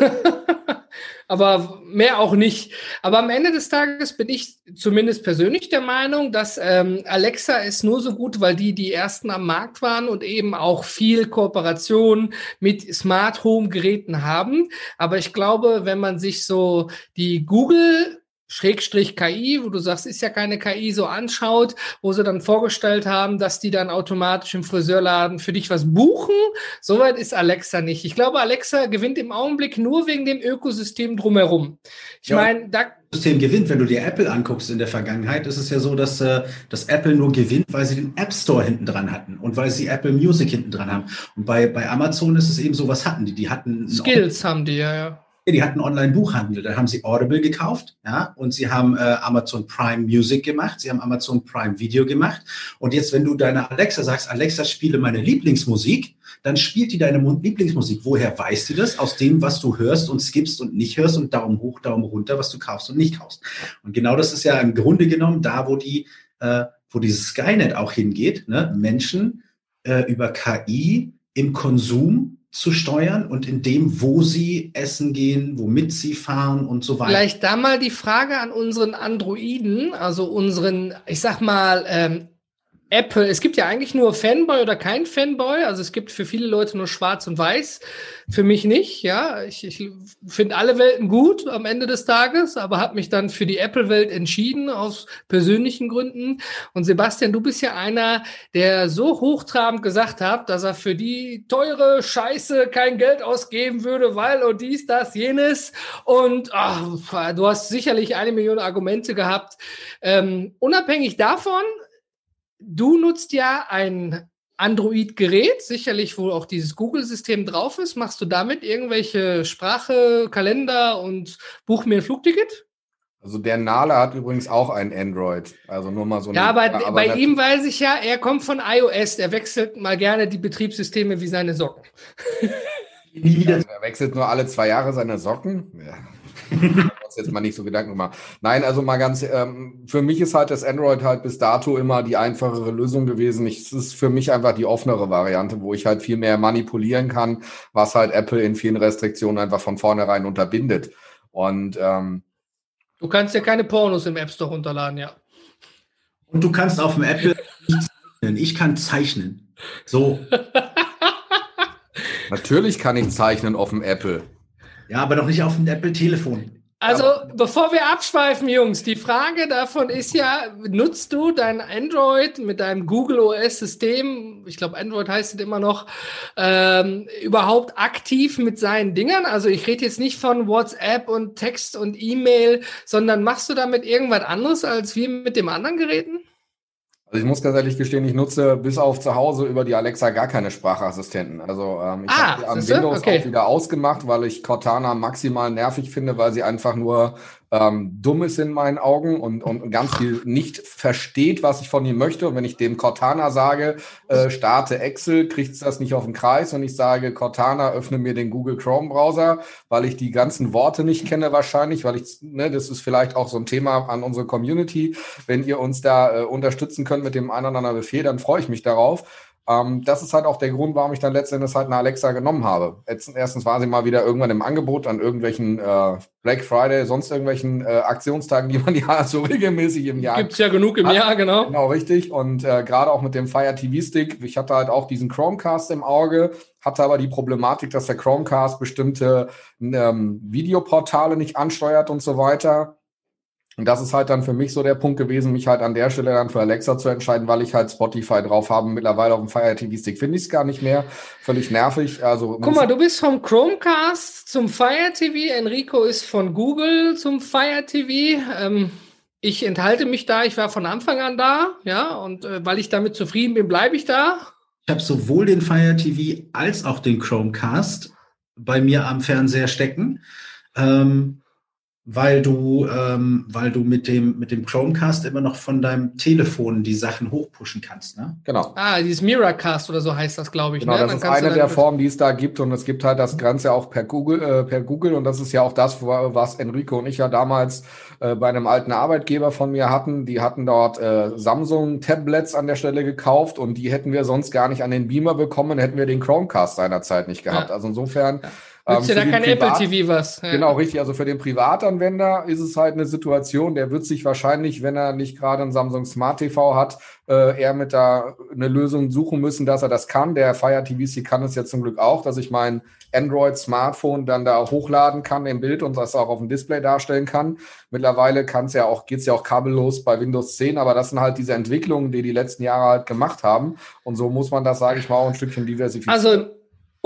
<laughs> aber mehr auch nicht. Aber am Ende des Tages bin ich zumindest persönlich der Meinung, dass ähm, Alexa ist nur so gut, weil die die ersten am Markt waren und eben auch viel Kooperation mit Smart Home Geräten haben. Aber ich glaube, wenn man sich so die Google Schrägstrich KI, wo du sagst, ist ja keine KI, so anschaut, wo sie dann vorgestellt haben, dass die dann automatisch im Friseurladen für dich was buchen. Soweit ist Alexa nicht. Ich glaube, Alexa gewinnt im Augenblick nur wegen dem Ökosystem drumherum. Ich ja. meine, da System gewinnt. Wenn du dir Apple anguckst in der Vergangenheit, ist es ja so, dass, äh, dass Apple nur gewinnt, weil sie den App Store hinten dran hatten und weil sie Apple Music hinten dran haben. Und bei, bei Amazon ist es eben so, was hatten die? Die hatten Skills haben die, ja, die hatten Online-Buchhandel. Dann haben sie Audible gekauft, ja, und sie haben äh, Amazon Prime Music gemacht, sie haben Amazon Prime Video gemacht. Und jetzt, wenn du deiner Alexa sagst, Alexa, spiele meine Lieblingsmusik, dann spielt die deine Lieblingsmusik. Woher weißt du das? Aus dem, was du hörst und skippst und nicht hörst und Daumen hoch, Daumen runter, was du kaufst und nicht kaufst. Und genau das ist ja im Grunde genommen da, wo die, äh, wo dieses Skynet auch hingeht, ne? Menschen äh, über KI im Konsum zu steuern und in dem, wo sie essen gehen, womit sie fahren und so weiter. Vielleicht da mal die Frage an unseren Androiden, also unseren, ich sag mal, ähm, Apple, es gibt ja eigentlich nur Fanboy oder kein Fanboy. Also es gibt für viele Leute nur Schwarz und Weiß. Für mich nicht. Ja, ich, ich finde alle Welten gut am Ende des Tages, aber habe mich dann für die Apple-Welt entschieden aus persönlichen Gründen. Und Sebastian, du bist ja einer, der so hochtrabend gesagt hat, dass er für die teure Scheiße kein Geld ausgeben würde, weil und dies, das, jenes. Und ach, du hast sicherlich eine Million Argumente gehabt. Ähm, unabhängig davon Du nutzt ja ein Android-Gerät, sicherlich, wo auch dieses Google-System drauf ist. Machst du damit irgendwelche Sprache, Kalender und buch mir ein Flugticket? Also der Nale hat übrigens auch ein Android. Also nur mal so. Ja, aber, aber bei ihm weiß ich ja, er kommt von iOS. Er wechselt mal gerne die Betriebssysteme wie seine Socken. <laughs> Also er wechselt nur alle zwei Jahre seine Socken. Ja <laughs> uns jetzt mal nicht so Gedanken gemacht. Nein, also mal ganz, ähm, für mich ist halt das Android halt bis dato immer die einfachere Lösung gewesen. es ist für mich einfach die offenere Variante, wo ich halt viel mehr manipulieren kann, was halt Apple in vielen Restriktionen einfach von vornherein unterbindet. Und ähm, du kannst ja keine Pornos im App Store runterladen, ja. Und du kannst auf dem Apple nicht zeichnen. Ich kann zeichnen. So. <laughs> Natürlich kann ich zeichnen auf dem Apple. Ja, aber doch nicht auf dem Apple-Telefon. Also, bevor wir abschweifen, Jungs, die Frage davon ist ja, nutzt du dein Android mit deinem Google OS-System, ich glaube, Android heißt es immer noch, ähm, überhaupt aktiv mit seinen Dingern? Also, ich rede jetzt nicht von WhatsApp und Text und E-Mail, sondern machst du damit irgendwas anderes als wir mit dem anderen Geräten? Also ich muss ganz ehrlich gestehen, ich nutze bis auf zu Hause über die Alexa gar keine Sprachassistenten. Also ähm, ich ah, habe am Windows okay. auch wieder ausgemacht, weil ich Cortana maximal nervig finde, weil sie einfach nur ähm, dumm ist in meinen Augen und, und ganz viel nicht versteht, was ich von ihm möchte. Und wenn ich dem Cortana sage, äh, starte Excel, kriegt es das nicht auf den Kreis und ich sage, Cortana, öffne mir den Google Chrome Browser, weil ich die ganzen Worte nicht kenne wahrscheinlich, weil ich, ne, das ist vielleicht auch so ein Thema an unsere Community. Wenn ihr uns da äh, unterstützen könnt mit dem einen oder anderen Befehl, dann freue ich mich darauf. Ähm, das ist halt auch der Grund, warum ich dann letztendlich halt eine Alexa genommen habe. Erstens war sie mal wieder irgendwann im Angebot an irgendwelchen äh, Black Friday, sonst irgendwelchen äh, Aktionstagen, die man ja <laughs> so regelmäßig im Jahr. Gibt's ja genug im hat. Jahr, genau. Genau, richtig. Und äh, gerade auch mit dem Fire TV Stick, ich hatte halt auch diesen Chromecast im Auge, hatte aber die Problematik, dass der Chromecast bestimmte ähm, Videoportale nicht ansteuert und so weiter. Und das ist halt dann für mich so der Punkt gewesen, mich halt an der Stelle dann für Alexa zu entscheiden, weil ich halt Spotify drauf habe. Mittlerweile auf dem Fire TV Stick finde ich es gar nicht mehr. Völlig nervig. Also Guck mal, du bist vom Chromecast zum Fire TV. Enrico ist von Google zum Fire TV. Ähm, ich enthalte mich da. Ich war von Anfang an da. Ja, und äh, weil ich damit zufrieden bin, bleibe ich da. Ich habe sowohl den Fire TV als auch den Chromecast bei mir am Fernseher stecken. Ähm, weil du, ähm, weil du mit dem, mit dem Chromecast immer noch von deinem Telefon die Sachen hochpushen kannst, ne? Genau. Ah, dieses Mirrorcast oder so heißt das, glaube ich. Genau, ne? das ist eine der Formen, die es da gibt und es gibt halt das Ganze auch per Google, äh, per Google und das ist ja auch das, was Enrico und ich ja damals äh, bei einem alten Arbeitgeber von mir hatten. Die hatten dort äh, Samsung-Tablets an der Stelle gekauft und die hätten wir sonst gar nicht an den Beamer bekommen, hätten wir den Chromecast seinerzeit nicht gehabt. Ja. Also insofern ja Nützt ähm, dir da kein Apple TV was? Ja. Genau, richtig. Also für den Privatanwender ist es halt eine Situation, der wird sich wahrscheinlich, wenn er nicht gerade ein Samsung Smart TV hat, äh, eher mit da eine Lösung suchen müssen, dass er das kann. Der Fire TV Stick kann es ja zum Glück auch, dass ich mein Android Smartphone dann da hochladen kann im Bild und das auch auf dem Display darstellen kann. Mittlerweile kann es ja auch, geht's ja auch kabellos bei Windows 10, aber das sind halt diese Entwicklungen, die die letzten Jahre halt gemacht haben. Und so muss man das, sage ich mal, auch ein Stückchen diversifizieren. Also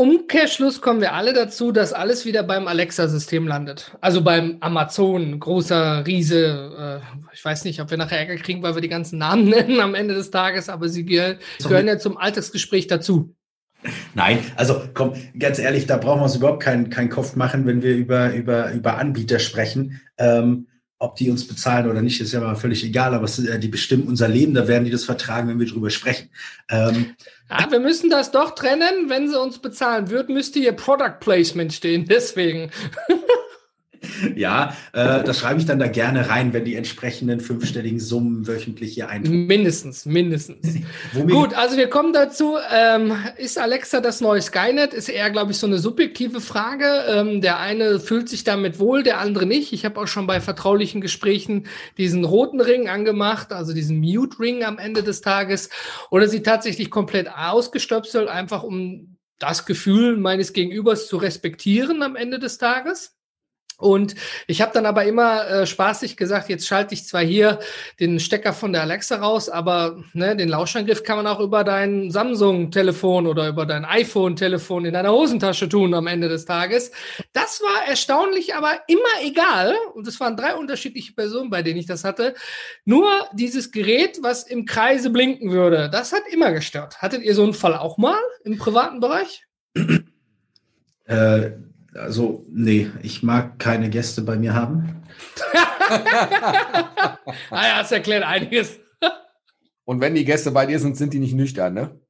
Umkehrschluss kommen wir alle dazu, dass alles wieder beim Alexa-System landet. Also beim Amazon, großer Riese. Äh, ich weiß nicht, ob wir nachher Ärger kriegen, weil wir die ganzen Namen <laughs> nennen am Ende des Tages, aber sie gehören, gehören ja zum Alltagsgespräch dazu. Nein, also komm, ganz ehrlich, da brauchen wir uns überhaupt keinen keinen Kopf machen, wenn wir über, über, über Anbieter sprechen. Ähm, ob die uns bezahlen oder nicht, ist ja mal völlig egal, aber äh, die bestimmen unser Leben, da werden die das vertragen, wenn wir drüber sprechen. Ähm, ja, wir müssen das doch trennen. Wenn sie uns bezahlen würden, müsste hier Product Placement stehen. <laughs> Deswegen. <laughs> ja, äh, das schreibe ich dann da gerne rein, wenn die entsprechenden fünfstelligen Summen wöchentlich hier eintreffen. Mindestens, mindestens. <laughs> Gut, also wir kommen dazu. Ähm, ist Alexa das neue Skynet? Ist eher, glaube ich, so eine subjektive Frage. Ähm, der eine fühlt sich damit wohl, der andere nicht. Ich habe auch schon bei vertraulichen Gesprächen diesen roten Ring angemacht, also diesen Mute-Ring am Ende des Tages. Oder sie tatsächlich komplett ausgestöpselt, einfach um das Gefühl meines Gegenübers zu respektieren am Ende des Tages. Und ich habe dann aber immer äh, spaßig gesagt, jetzt schalte ich zwar hier den Stecker von der Alexa raus, aber ne, den Lauschangriff kann man auch über dein Samsung-Telefon oder über dein iPhone-Telefon in deiner Hosentasche tun am Ende des Tages. Das war erstaunlich, aber immer egal. Und es waren drei unterschiedliche Personen, bei denen ich das hatte. Nur dieses Gerät, was im Kreise blinken würde, das hat immer gestört. Hattet ihr so einen Fall auch mal im privaten Bereich? Äh also, nee, ich mag keine Gäste bei mir haben. <laughs> ah ja, das erklärt einiges. Und wenn die Gäste bei dir sind, sind die nicht nüchtern, ne?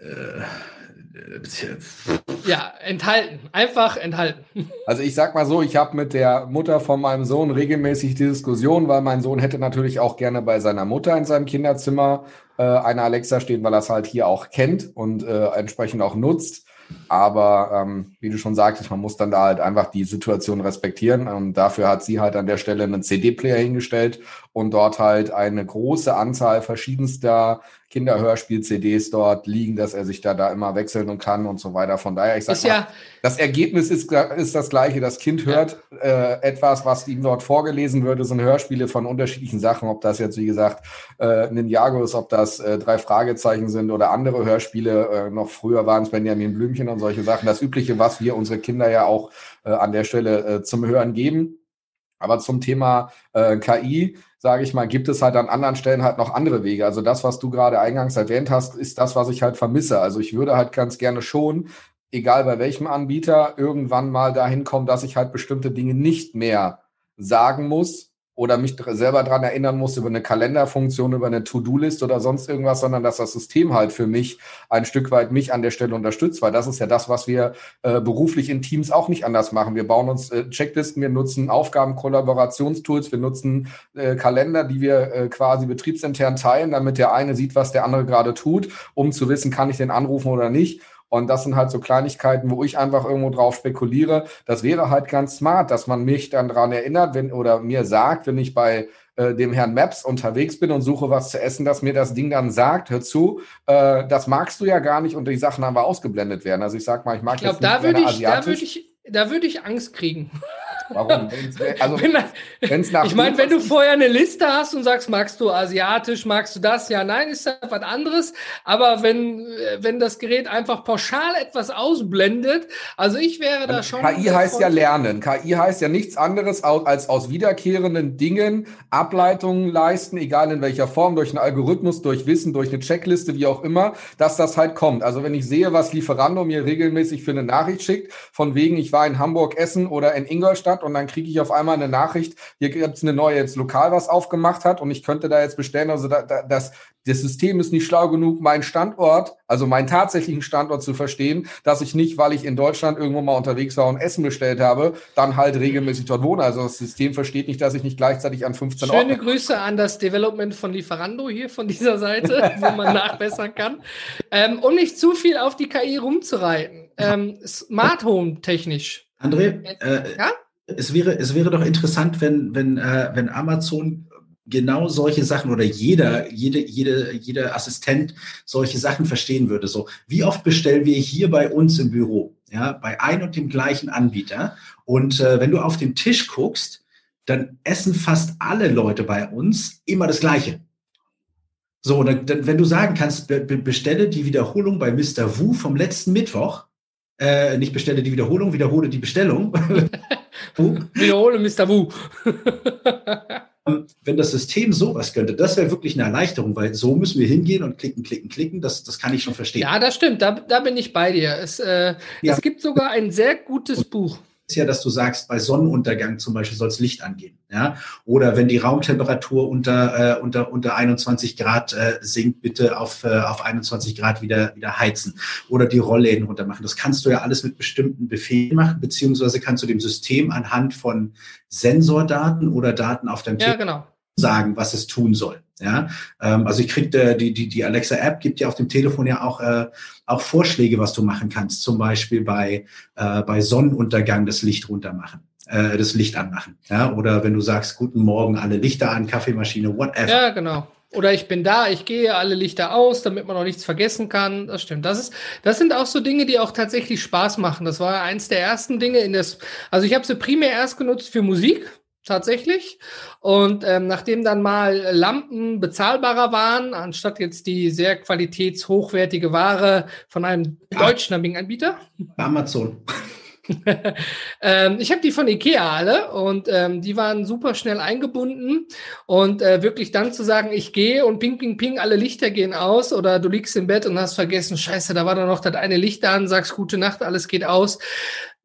Äh, ja, enthalten. Einfach enthalten. <laughs> Also ich sag mal so, ich habe mit der Mutter von meinem Sohn regelmäßig die Diskussion, weil mein Sohn hätte natürlich auch gerne bei seiner Mutter in seinem Kinderzimmer äh, eine Alexa stehen, weil er es halt hier auch kennt und äh, entsprechend auch nutzt. Aber ähm, wie du schon sagtest, man muss dann da halt einfach die Situation respektieren. Und dafür hat sie halt an der Stelle einen CD-Player hingestellt und dort halt eine große Anzahl verschiedenster Kinderhörspiel-CDs dort liegen, dass er sich da, da immer wechseln und kann und so weiter. Von daher, ich sag ist mal, ja, das Ergebnis ist, ist das gleiche. Das Kind hört ja. äh, etwas, was ihm dort vorgelesen wird. Es sind Hörspiele von unterschiedlichen Sachen, ob das jetzt, wie gesagt, äh, Ninjago ist, ob das äh, drei Fragezeichen sind oder andere Hörspiele. Äh, noch früher waren es Benjamin Blümchen und solche Sachen. Das Übliche, was wir unsere Kinder ja auch äh, an der Stelle äh, zum Hören geben. Aber zum Thema äh, KI, sage ich mal, gibt es halt an anderen Stellen halt noch andere Wege. Also das, was du gerade eingangs erwähnt hast, ist das, was ich halt vermisse. Also ich würde halt ganz gerne schon, egal bei welchem Anbieter, irgendwann mal dahin kommen, dass ich halt bestimmte Dinge nicht mehr sagen muss, oder mich selber daran erinnern muss über eine Kalenderfunktion, über eine To-Do-List oder sonst irgendwas, sondern dass das System halt für mich ein Stück weit mich an der Stelle unterstützt, weil das ist ja das, was wir äh, beruflich in Teams auch nicht anders machen. Wir bauen uns äh, Checklisten, wir nutzen Aufgaben, Kollaborationstools, wir nutzen äh, Kalender, die wir äh, quasi betriebsintern teilen, damit der eine sieht, was der andere gerade tut, um zu wissen, kann ich den anrufen oder nicht. Und das sind halt so Kleinigkeiten, wo ich einfach irgendwo drauf spekuliere. Das wäre halt ganz smart, dass man mich dann daran erinnert, wenn oder mir sagt, wenn ich bei äh, dem Herrn Maps unterwegs bin und suche was zu essen, dass mir das Ding dann sagt, hör zu, äh, das magst du ja gar nicht und die Sachen aber ausgeblendet werden. Also ich sag mal, ich mag ich glaub, jetzt nicht da würde ich, da würde ich, da würde ich Angst kriegen. Warum? Also, wenn's nach ich meine, wenn du vorher eine Liste hast und sagst, magst du asiatisch, magst du das? Ja, nein, ist das was anderes. Aber wenn, wenn das Gerät einfach pauschal etwas ausblendet, also ich wäre da schon. KI heißt ja lernen. KI heißt ja nichts anderes als aus wiederkehrenden Dingen Ableitungen leisten, egal in welcher Form, durch einen Algorithmus, durch Wissen, durch eine Checkliste, wie auch immer, dass das halt kommt. Also wenn ich sehe, was Lieferando mir regelmäßig für eine Nachricht schickt, von wegen, ich war in Hamburg essen oder in Ingolstadt, Stadt und dann kriege ich auf einmal eine Nachricht, hier gibt es eine neue jetzt Lokal, was aufgemacht hat und ich könnte da jetzt bestellen. Also da, da, das, das System ist nicht schlau genug, meinen Standort, also meinen tatsächlichen Standort zu verstehen, dass ich nicht, weil ich in Deutschland irgendwo mal unterwegs war und Essen bestellt habe, dann halt regelmäßig dort wohne. Also das System versteht nicht, dass ich nicht gleichzeitig an 15 Schöne Orten Grüße an das Development von Lieferando hier von dieser Seite, <laughs> wo man nachbessern kann. Ähm, um nicht zu viel auf die KI rumzureiten. Ähm, Smart Home technisch. André, äh, ja? Es wäre, es wäre doch interessant, wenn, wenn, äh, wenn Amazon genau solche Sachen oder jeder, jede, jede, jeder Assistent solche Sachen verstehen würde. So, wie oft bestellen wir hier bei uns im Büro, ja, bei ein und dem gleichen Anbieter? Und äh, wenn du auf den Tisch guckst, dann essen fast alle Leute bei uns immer das Gleiche. So, dann, dann, wenn du sagen kannst, be bestelle die Wiederholung bei Mr. Wu vom letzten Mittwoch, äh, nicht bestelle die Wiederholung, wiederhole die Bestellung. <laughs> Wiederhole Mr. Wu. <laughs> Ähm, wenn das System sowas könnte, das wäre wirklich eine Erleichterung, weil so müssen wir hingehen und klicken, klicken, klicken. Das, das kann ich schon verstehen. Ja, das stimmt. Da, da bin ich bei dir. Es, äh, ja. es gibt sogar ein sehr gutes Buch ist ja, dass du sagst, bei Sonnenuntergang zum Beispiel soll das Licht angehen. Ja? Oder wenn die Raumtemperatur unter, äh, unter, unter 21 Grad äh, sinkt, bitte auf, äh, auf 21 Grad wieder, wieder heizen. Oder die Rollläden runter machen. Das kannst du ja alles mit bestimmten Befehlen machen, beziehungsweise kannst du dem System anhand von Sensordaten oder Daten auf deinem ja, Telefon genau. Sagen, was es tun soll. Ja, ähm, also ich krieg äh, die, die, die Alexa App gibt ja auf dem Telefon ja auch, äh, auch Vorschläge, was du machen kannst. Zum Beispiel bei, äh, bei Sonnenuntergang das Licht runter machen, äh, das Licht anmachen. Ja, oder wenn du sagst, guten Morgen, alle Lichter an, Kaffeemaschine, whatever. Ja, genau. Oder ich bin da, ich gehe alle Lichter aus, damit man noch nichts vergessen kann. Das stimmt. Das ist, das sind auch so Dinge, die auch tatsächlich Spaß machen. Das war eins der ersten Dinge in das, also ich habe sie primär erst genutzt für Musik tatsächlich. Und ähm, nachdem dann mal Lampen bezahlbarer waren, anstatt jetzt die sehr qualitätshochwertige Ware von einem deutschen Anbieter. Amazon. <laughs> ähm, ich habe die von Ikea alle und ähm, die waren super schnell eingebunden und äh, wirklich dann zu sagen, ich gehe und ping, ping, ping, alle Lichter gehen aus oder du liegst im Bett und hast vergessen, scheiße, da war doch noch das eine Licht an, sagst gute Nacht, alles geht aus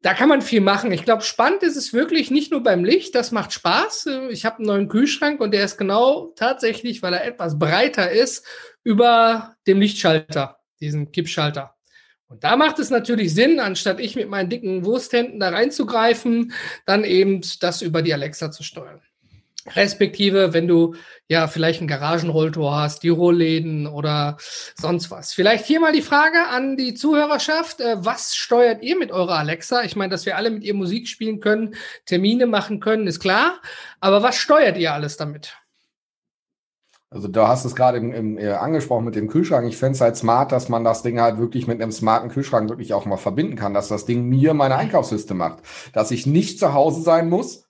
da kann man viel machen. Ich glaube, spannend ist es wirklich nicht nur beim Licht, das macht Spaß. Ich habe einen neuen Kühlschrank und der ist genau tatsächlich, weil er etwas breiter ist, über dem Lichtschalter, diesen Kippschalter. Und da macht es natürlich Sinn, anstatt ich mit meinen dicken Wursthänden da reinzugreifen, dann eben das über die Alexa zu steuern. Respektive, wenn du ja vielleicht ein Garagenrolltor hast, die Rollläden oder sonst was. Vielleicht hier mal die Frage an die Zuhörerschaft. Äh, was steuert ihr mit eurer Alexa? Ich meine, dass wir alle mit ihr Musik spielen können, Termine machen können, ist klar. Aber was steuert ihr alles damit? Also du hast es gerade im, im, äh, angesprochen mit dem Kühlschrank. Ich fände es halt smart, dass man das Ding halt wirklich mit einem smarten Kühlschrank wirklich auch mal verbinden kann, dass das Ding mir meine Einkaufsliste macht. Dass ich nicht zu Hause sein muss,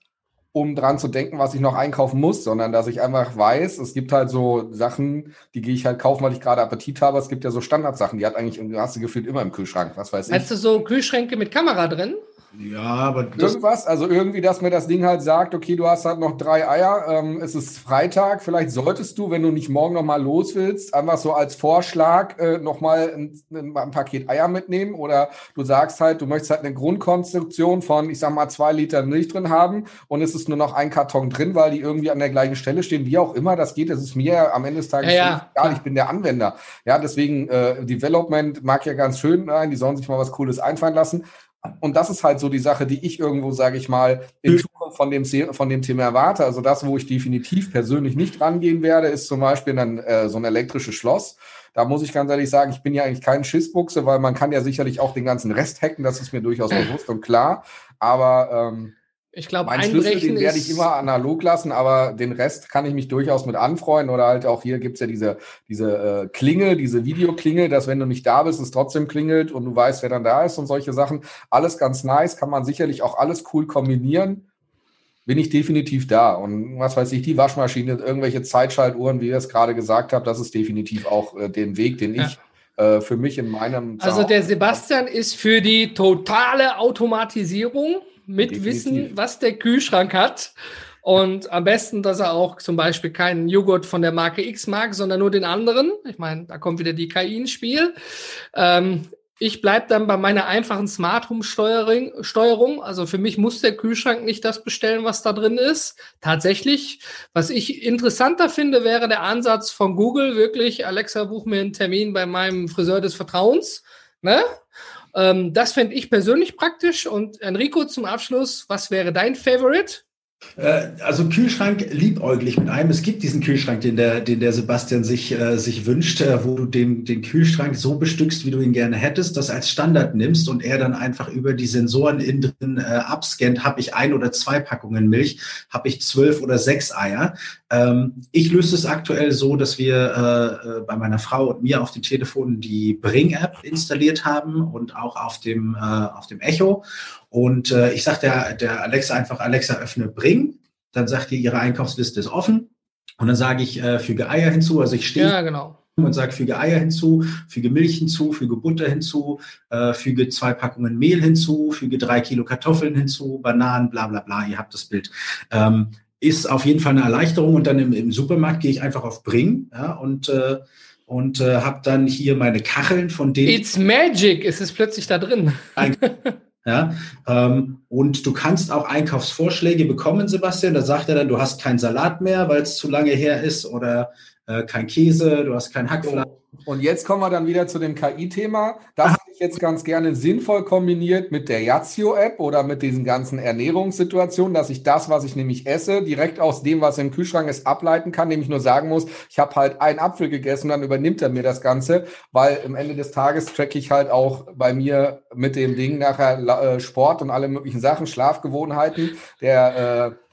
um dran zu denken, was ich noch einkaufen muss, sondern dass ich einfach weiß, es gibt halt so Sachen, die gehe ich halt kaufen, weil ich gerade Appetit habe. Es gibt ja so Standardsachen, die hat eigentlich, du hast sie gefühlt immer im Kühlschrank, was weiß ich. Hast du so Kühlschränke mit Kamera drin? Ja, aber irgendwas, also irgendwie, dass mir das Ding halt sagt, okay, du hast halt noch drei Eier, ähm, es ist Freitag, vielleicht solltest du, wenn du nicht morgen nochmal los willst, einfach so als Vorschlag äh, nochmal ein, ein, Paket Eier mitnehmen oder du sagst halt, du möchtest halt eine Grundkonstruktion von, ich sag mal, zwei Liter Milch drin haben und es ist nur noch ein Karton drin, weil die irgendwie an der gleichen Stelle stehen, wie auch immer das geht, das ist mir am Ende des Tages ja, egal, ich bin der Anwender. Ja, deswegen, äh, Development mag ja ganz schön sein, die sollen sich mal was Cooles einfallen lassen, und das ist halt so die Sache, die ich irgendwo, sage ich mal, in Zukunft von dem, von dem Thema erwarte. Also das, wo ich definitiv persönlich nicht rangehen werde, ist zum Beispiel dann äh, so ein elektrisches Schloss. Da muss ich ganz ehrlich sagen, ich bin ja eigentlich kein Schissbuchse, weil man kann ja sicherlich auch den ganzen Rest hacken, das ist mir durchaus <laughs> bewusst und klar. Aber ähm, ich glaube, mein Schlüssel, den werde ich immer analog lassen, aber den Rest kann ich mich durchaus mit anfreunden. Oder halt auch hier gibt's ja diese, diese äh, Klingel, diese Videoklingel, dass wenn du nicht da bist, es trotzdem klingelt und du weißt, wer dann da ist und solche Sachen. Alles ganz nice, kann man sicherlich auch alles cool kombinieren. Bin ich definitiv da. Und was weiß ich, die Waschmaschine, irgendwelche Zeitschaltuhren, wie ihr es gerade gesagt habt, das ist definitiv auch äh, den Weg, den ich ja. äh, für mich in meinem. Also der Sebastian ist für die totale Automatisierung mit Definitiv. Wissen, was der Kühlschrank hat. Und am besten, dass er auch zum Beispiel keinen Joghurt von der Marke X mag, sondern nur den anderen. Ich meine, da kommt wieder die KI ins Spiel. Ähm, ich bleibe dann bei meiner einfachen Smart Home Steuerung. Also für mich muss der Kühlschrank nicht das bestellen, was da drin ist. Tatsächlich. Was ich interessanter finde, wäre der Ansatz von Google wirklich, Alexa, buch mir einen Termin bei meinem Friseur des Vertrauens. Ne? Ähm, das fände ich persönlich praktisch. Und Enrico, zum Abschluss, was wäre dein Favorite? Äh, also Kühlschrank liebäuglich mit einem. Es gibt diesen Kühlschrank, den der, den der Sebastian sich, äh, sich wünscht, äh, wo du den, den Kühlschrank so bestückst, wie du ihn gerne hättest, das als Standard nimmst und er dann einfach über die Sensoren innen drin äh, abscannt. Habe ich ein oder zwei Packungen Milch? Habe ich zwölf oder sechs Eier? Ähm, ich löse es aktuell so, dass wir äh, äh, bei meiner Frau und mir auf den Telefonen die Bring-App installiert haben und auch auf dem, äh, auf dem Echo. Und äh, ich sage der, der Alexa einfach, Alexa, öffne Bring. Dann sagt ihr, ihre Einkaufsliste ist offen. Und dann sage ich, äh, füge Eier hinzu. Also ich stehe ja, genau. und sage, füge Eier hinzu, füge Milch hinzu, füge Butter hinzu, äh, füge zwei Packungen Mehl hinzu, füge drei Kilo Kartoffeln hinzu, Bananen, bla bla bla. Ihr habt das Bild. Ähm, ist auf jeden Fall eine Erleichterung. Und dann im, im Supermarkt gehe ich einfach auf Bring ja, und äh, und äh, habe dann hier meine Kacheln von denen. It's magic, ist es plötzlich da drin. <laughs> Ja, ähm, und du kannst auch Einkaufsvorschläge bekommen, Sebastian. Da sagt er dann, du hast keinen Salat mehr, weil es zu lange her ist oder äh, kein Käse, du hast kein Hackfleisch. Und jetzt kommen wir dann wieder zu dem KI-Thema. Das ich jetzt ganz gerne sinnvoll kombiniert mit der Yazio-App oder mit diesen ganzen Ernährungssituationen, dass ich das, was ich nämlich esse, direkt aus dem, was im Kühlschrank ist, ableiten kann, nämlich nur sagen muss, ich habe halt einen Apfel gegessen, dann übernimmt er mir das Ganze, weil am Ende des Tages tracke ich halt auch bei mir mit dem Ding nachher äh, Sport und alle möglichen Sachen, Schlafgewohnheiten. Der äh,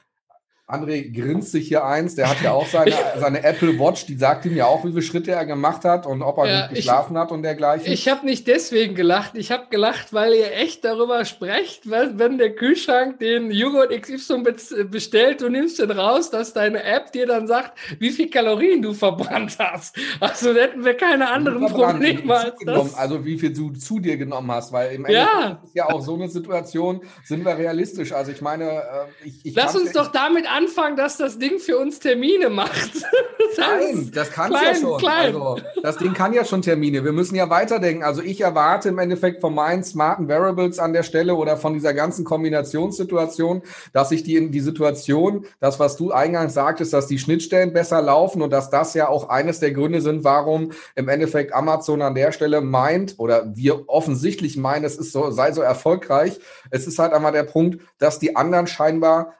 André grinst sich hier eins, der hat ja auch seine, <laughs> seine Apple Watch, die sagt ihm ja auch, wie viele Schritte er gemacht hat und ob er ja, gut geschlafen ich, hat und dergleichen. Ich habe nicht deswegen gelacht, ich habe gelacht, weil ihr echt darüber sprecht, wenn der Kühlschrank den Joghurt XY bestellt, du nimmst den raus, dass deine App dir dann sagt, wie viel Kalorien du verbrannt hast. Also hätten wir keine anderen Probleme als das. Also wie viel du zu dir genommen hast, weil im ja. ist ja auch so eine Situation, sind wir realistisch. Also ich meine, äh, ich, ich Lass uns doch damit Anfang, dass das Ding für uns Termine macht. <laughs> Das Nein, das kann ja schon. Klein. Also, das Ding kann ja schon Termine. Wir müssen ja weiterdenken. Also ich erwarte im Endeffekt von meinen smarten Variables an der Stelle oder von dieser ganzen Kombinationssituation, dass ich die in die Situation, das, was du eingangs sagtest, dass die Schnittstellen besser laufen und dass das ja auch eines der Gründe sind, warum im Endeffekt Amazon an der Stelle meint oder wir offensichtlich meinen, es ist so, sei so erfolgreich. Es ist halt einmal der Punkt, dass die anderen scheinbar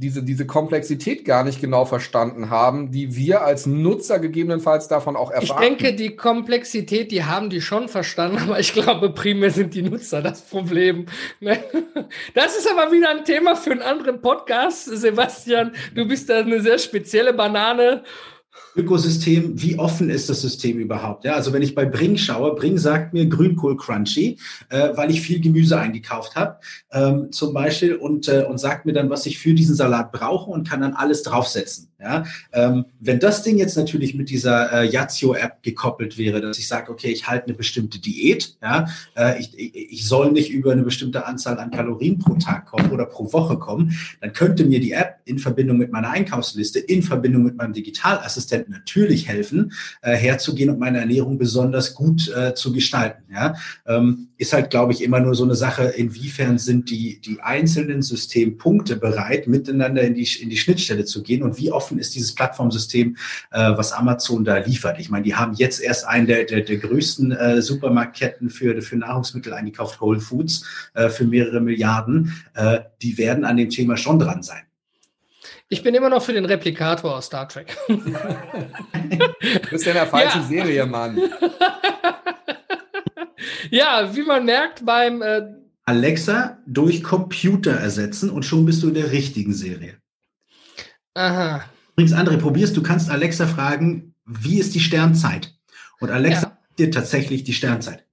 diese, diese Komplexität gar nicht genau verstanden haben, die wir als Nutzer gegebenenfalls davon auch erfahren. Ich denke, die Komplexität, die haben die schon verstanden, aber ich glaube, primär sind die Nutzer das Problem. Ne? Das ist aber wieder ein Thema für einen anderen Podcast. Sebastian, du bist da eine sehr spezielle Banane Ökosystem, wie offen ist das System überhaupt? Ja, also wenn ich bei Bring schaue, Bring sagt mir Grünkohl Crunchy, äh, weil ich viel Gemüse eingekauft habe, ähm, zum Beispiel, und, äh, und sagt mir dann, was ich für diesen Salat brauche und kann dann alles draufsetzen. Ja, ähm, wenn das Ding jetzt natürlich mit dieser äh, Yazio-App gekoppelt wäre, dass ich sage, okay, ich halte eine bestimmte Diät, ja, äh, ich, ich soll nicht über eine bestimmte Anzahl an Kalorien pro Tag kommen oder pro Woche kommen, dann könnte mir die App in Verbindung mit meiner Einkaufsliste, in Verbindung mit meinem Digitalassistenten natürlich helfen, äh, herzugehen und meine Ernährung besonders gut äh, zu gestalten. Ja, ähm, ist halt, glaube ich, immer nur so eine Sache, inwiefern sind die, die einzelnen Systempunkte bereit, miteinander in die, in die Schnittstelle zu gehen und wie offen ist dieses Plattformsystem, äh, was Amazon da liefert. Ich meine, die haben jetzt erst einen der, der, der größten äh, Supermarktketten für, für Nahrungsmittel eingekauft, Whole Foods, äh, für mehrere Milliarden. Äh, die werden an dem Thema schon dran sein. Ich bin immer noch für den Replikator aus Star Trek. <laughs> du bist ja in der falschen ja. Serie, Mann. <laughs> ja, wie man merkt beim äh Alexa durch Computer ersetzen und schon bist du in der richtigen Serie. Aha. Übrigens, André, probierst, du kannst Alexa fragen, wie ist die Sternzeit? Und Alexa ja. dir tatsächlich die Sternzeit.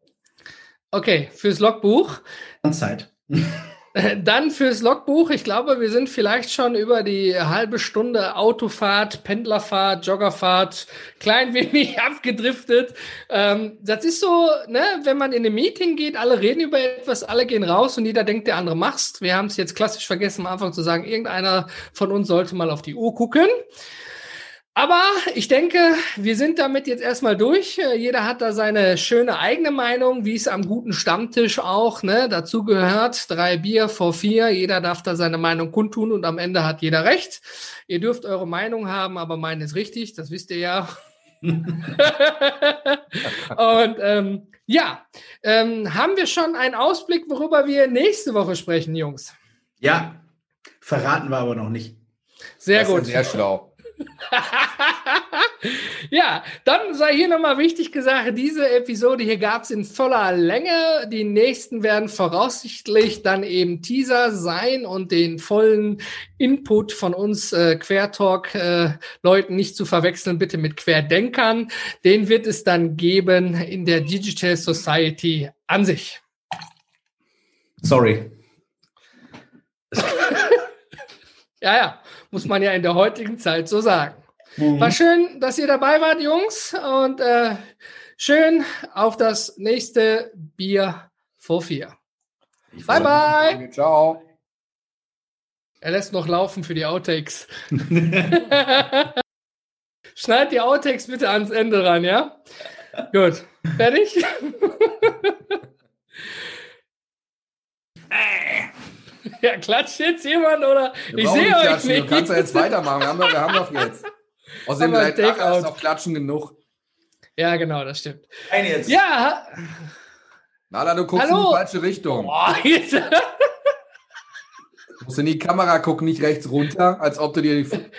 Okay, fürs Logbuch. Sternzeit. Dann fürs Logbuch. Ich glaube, wir sind vielleicht schon über die halbe Stunde Autofahrt, Pendlerfahrt, Joggerfahrt, klein <laughs> wenig abgedriftet. Ähm, das ist so, ne, wenn man in ein Meeting geht, alle reden über etwas, alle gehen raus und jeder denkt, der andere macht's. Wir haben es jetzt klassisch vergessen, am Anfang zu sagen, irgendeiner von uns sollte mal auf die Uhr gucken. Aber ich denke, wir sind damit jetzt erstmal durch. Äh, jeder hat da seine schöne eigene Meinung, wie es am guten Stammtisch auch ne, dazu gehört. Drei Bier vor vier. Jeder darf da seine Meinung kundtun und am Ende hat jeder recht. Ihr dürft eure Meinung haben, aber meine ist richtig. Das wisst ihr ja. <laughs> und ähm, ja, ähm, haben wir schon einen Ausblick, worüber wir nächste Woche sprechen, Jungs? Ja, verraten wir aber noch nicht. Sehr das gut. sehr schlau. <laughs> ja, dann sei hier nochmal wichtig gesagt, diese Episode hier gab es in voller Länge. Die nächsten werden voraussichtlich dann eben Teaser sein und den vollen Input von uns äh, Quertalk-Leuten äh, nicht zu verwechseln, bitte mit Querdenkern. Den wird es dann geben in der Digital Society an sich. Sorry. <laughs> ja, ja muss man ja in der heutigen Zeit so sagen. Mhm. War schön, dass ihr dabei wart, Jungs. Und äh, schön auf das nächste Bier vor vier. Bye, bye. Ciao. Er lässt noch laufen für die Outtakes. <laughs> Schneid die Outtakes bitte ans Ende ran, ja? Gut. Fertig? <laughs> <laughs> Ja, klatscht jetzt jemand oder? Wir ich sehe euch nicht. Du kannst ja jetzt weitermachen. Wir haben doch, wir haben doch jetzt. <laughs> Außerdem nachher ist noch klatschen genug. Ja, genau, das stimmt. Ein jetzt. Ja. Nala, du guckst Hallo. in die falsche Richtung. Boah, jetzt. Du musst in die Kamera gucken, nicht rechts runter, als ob du dir die <laughs>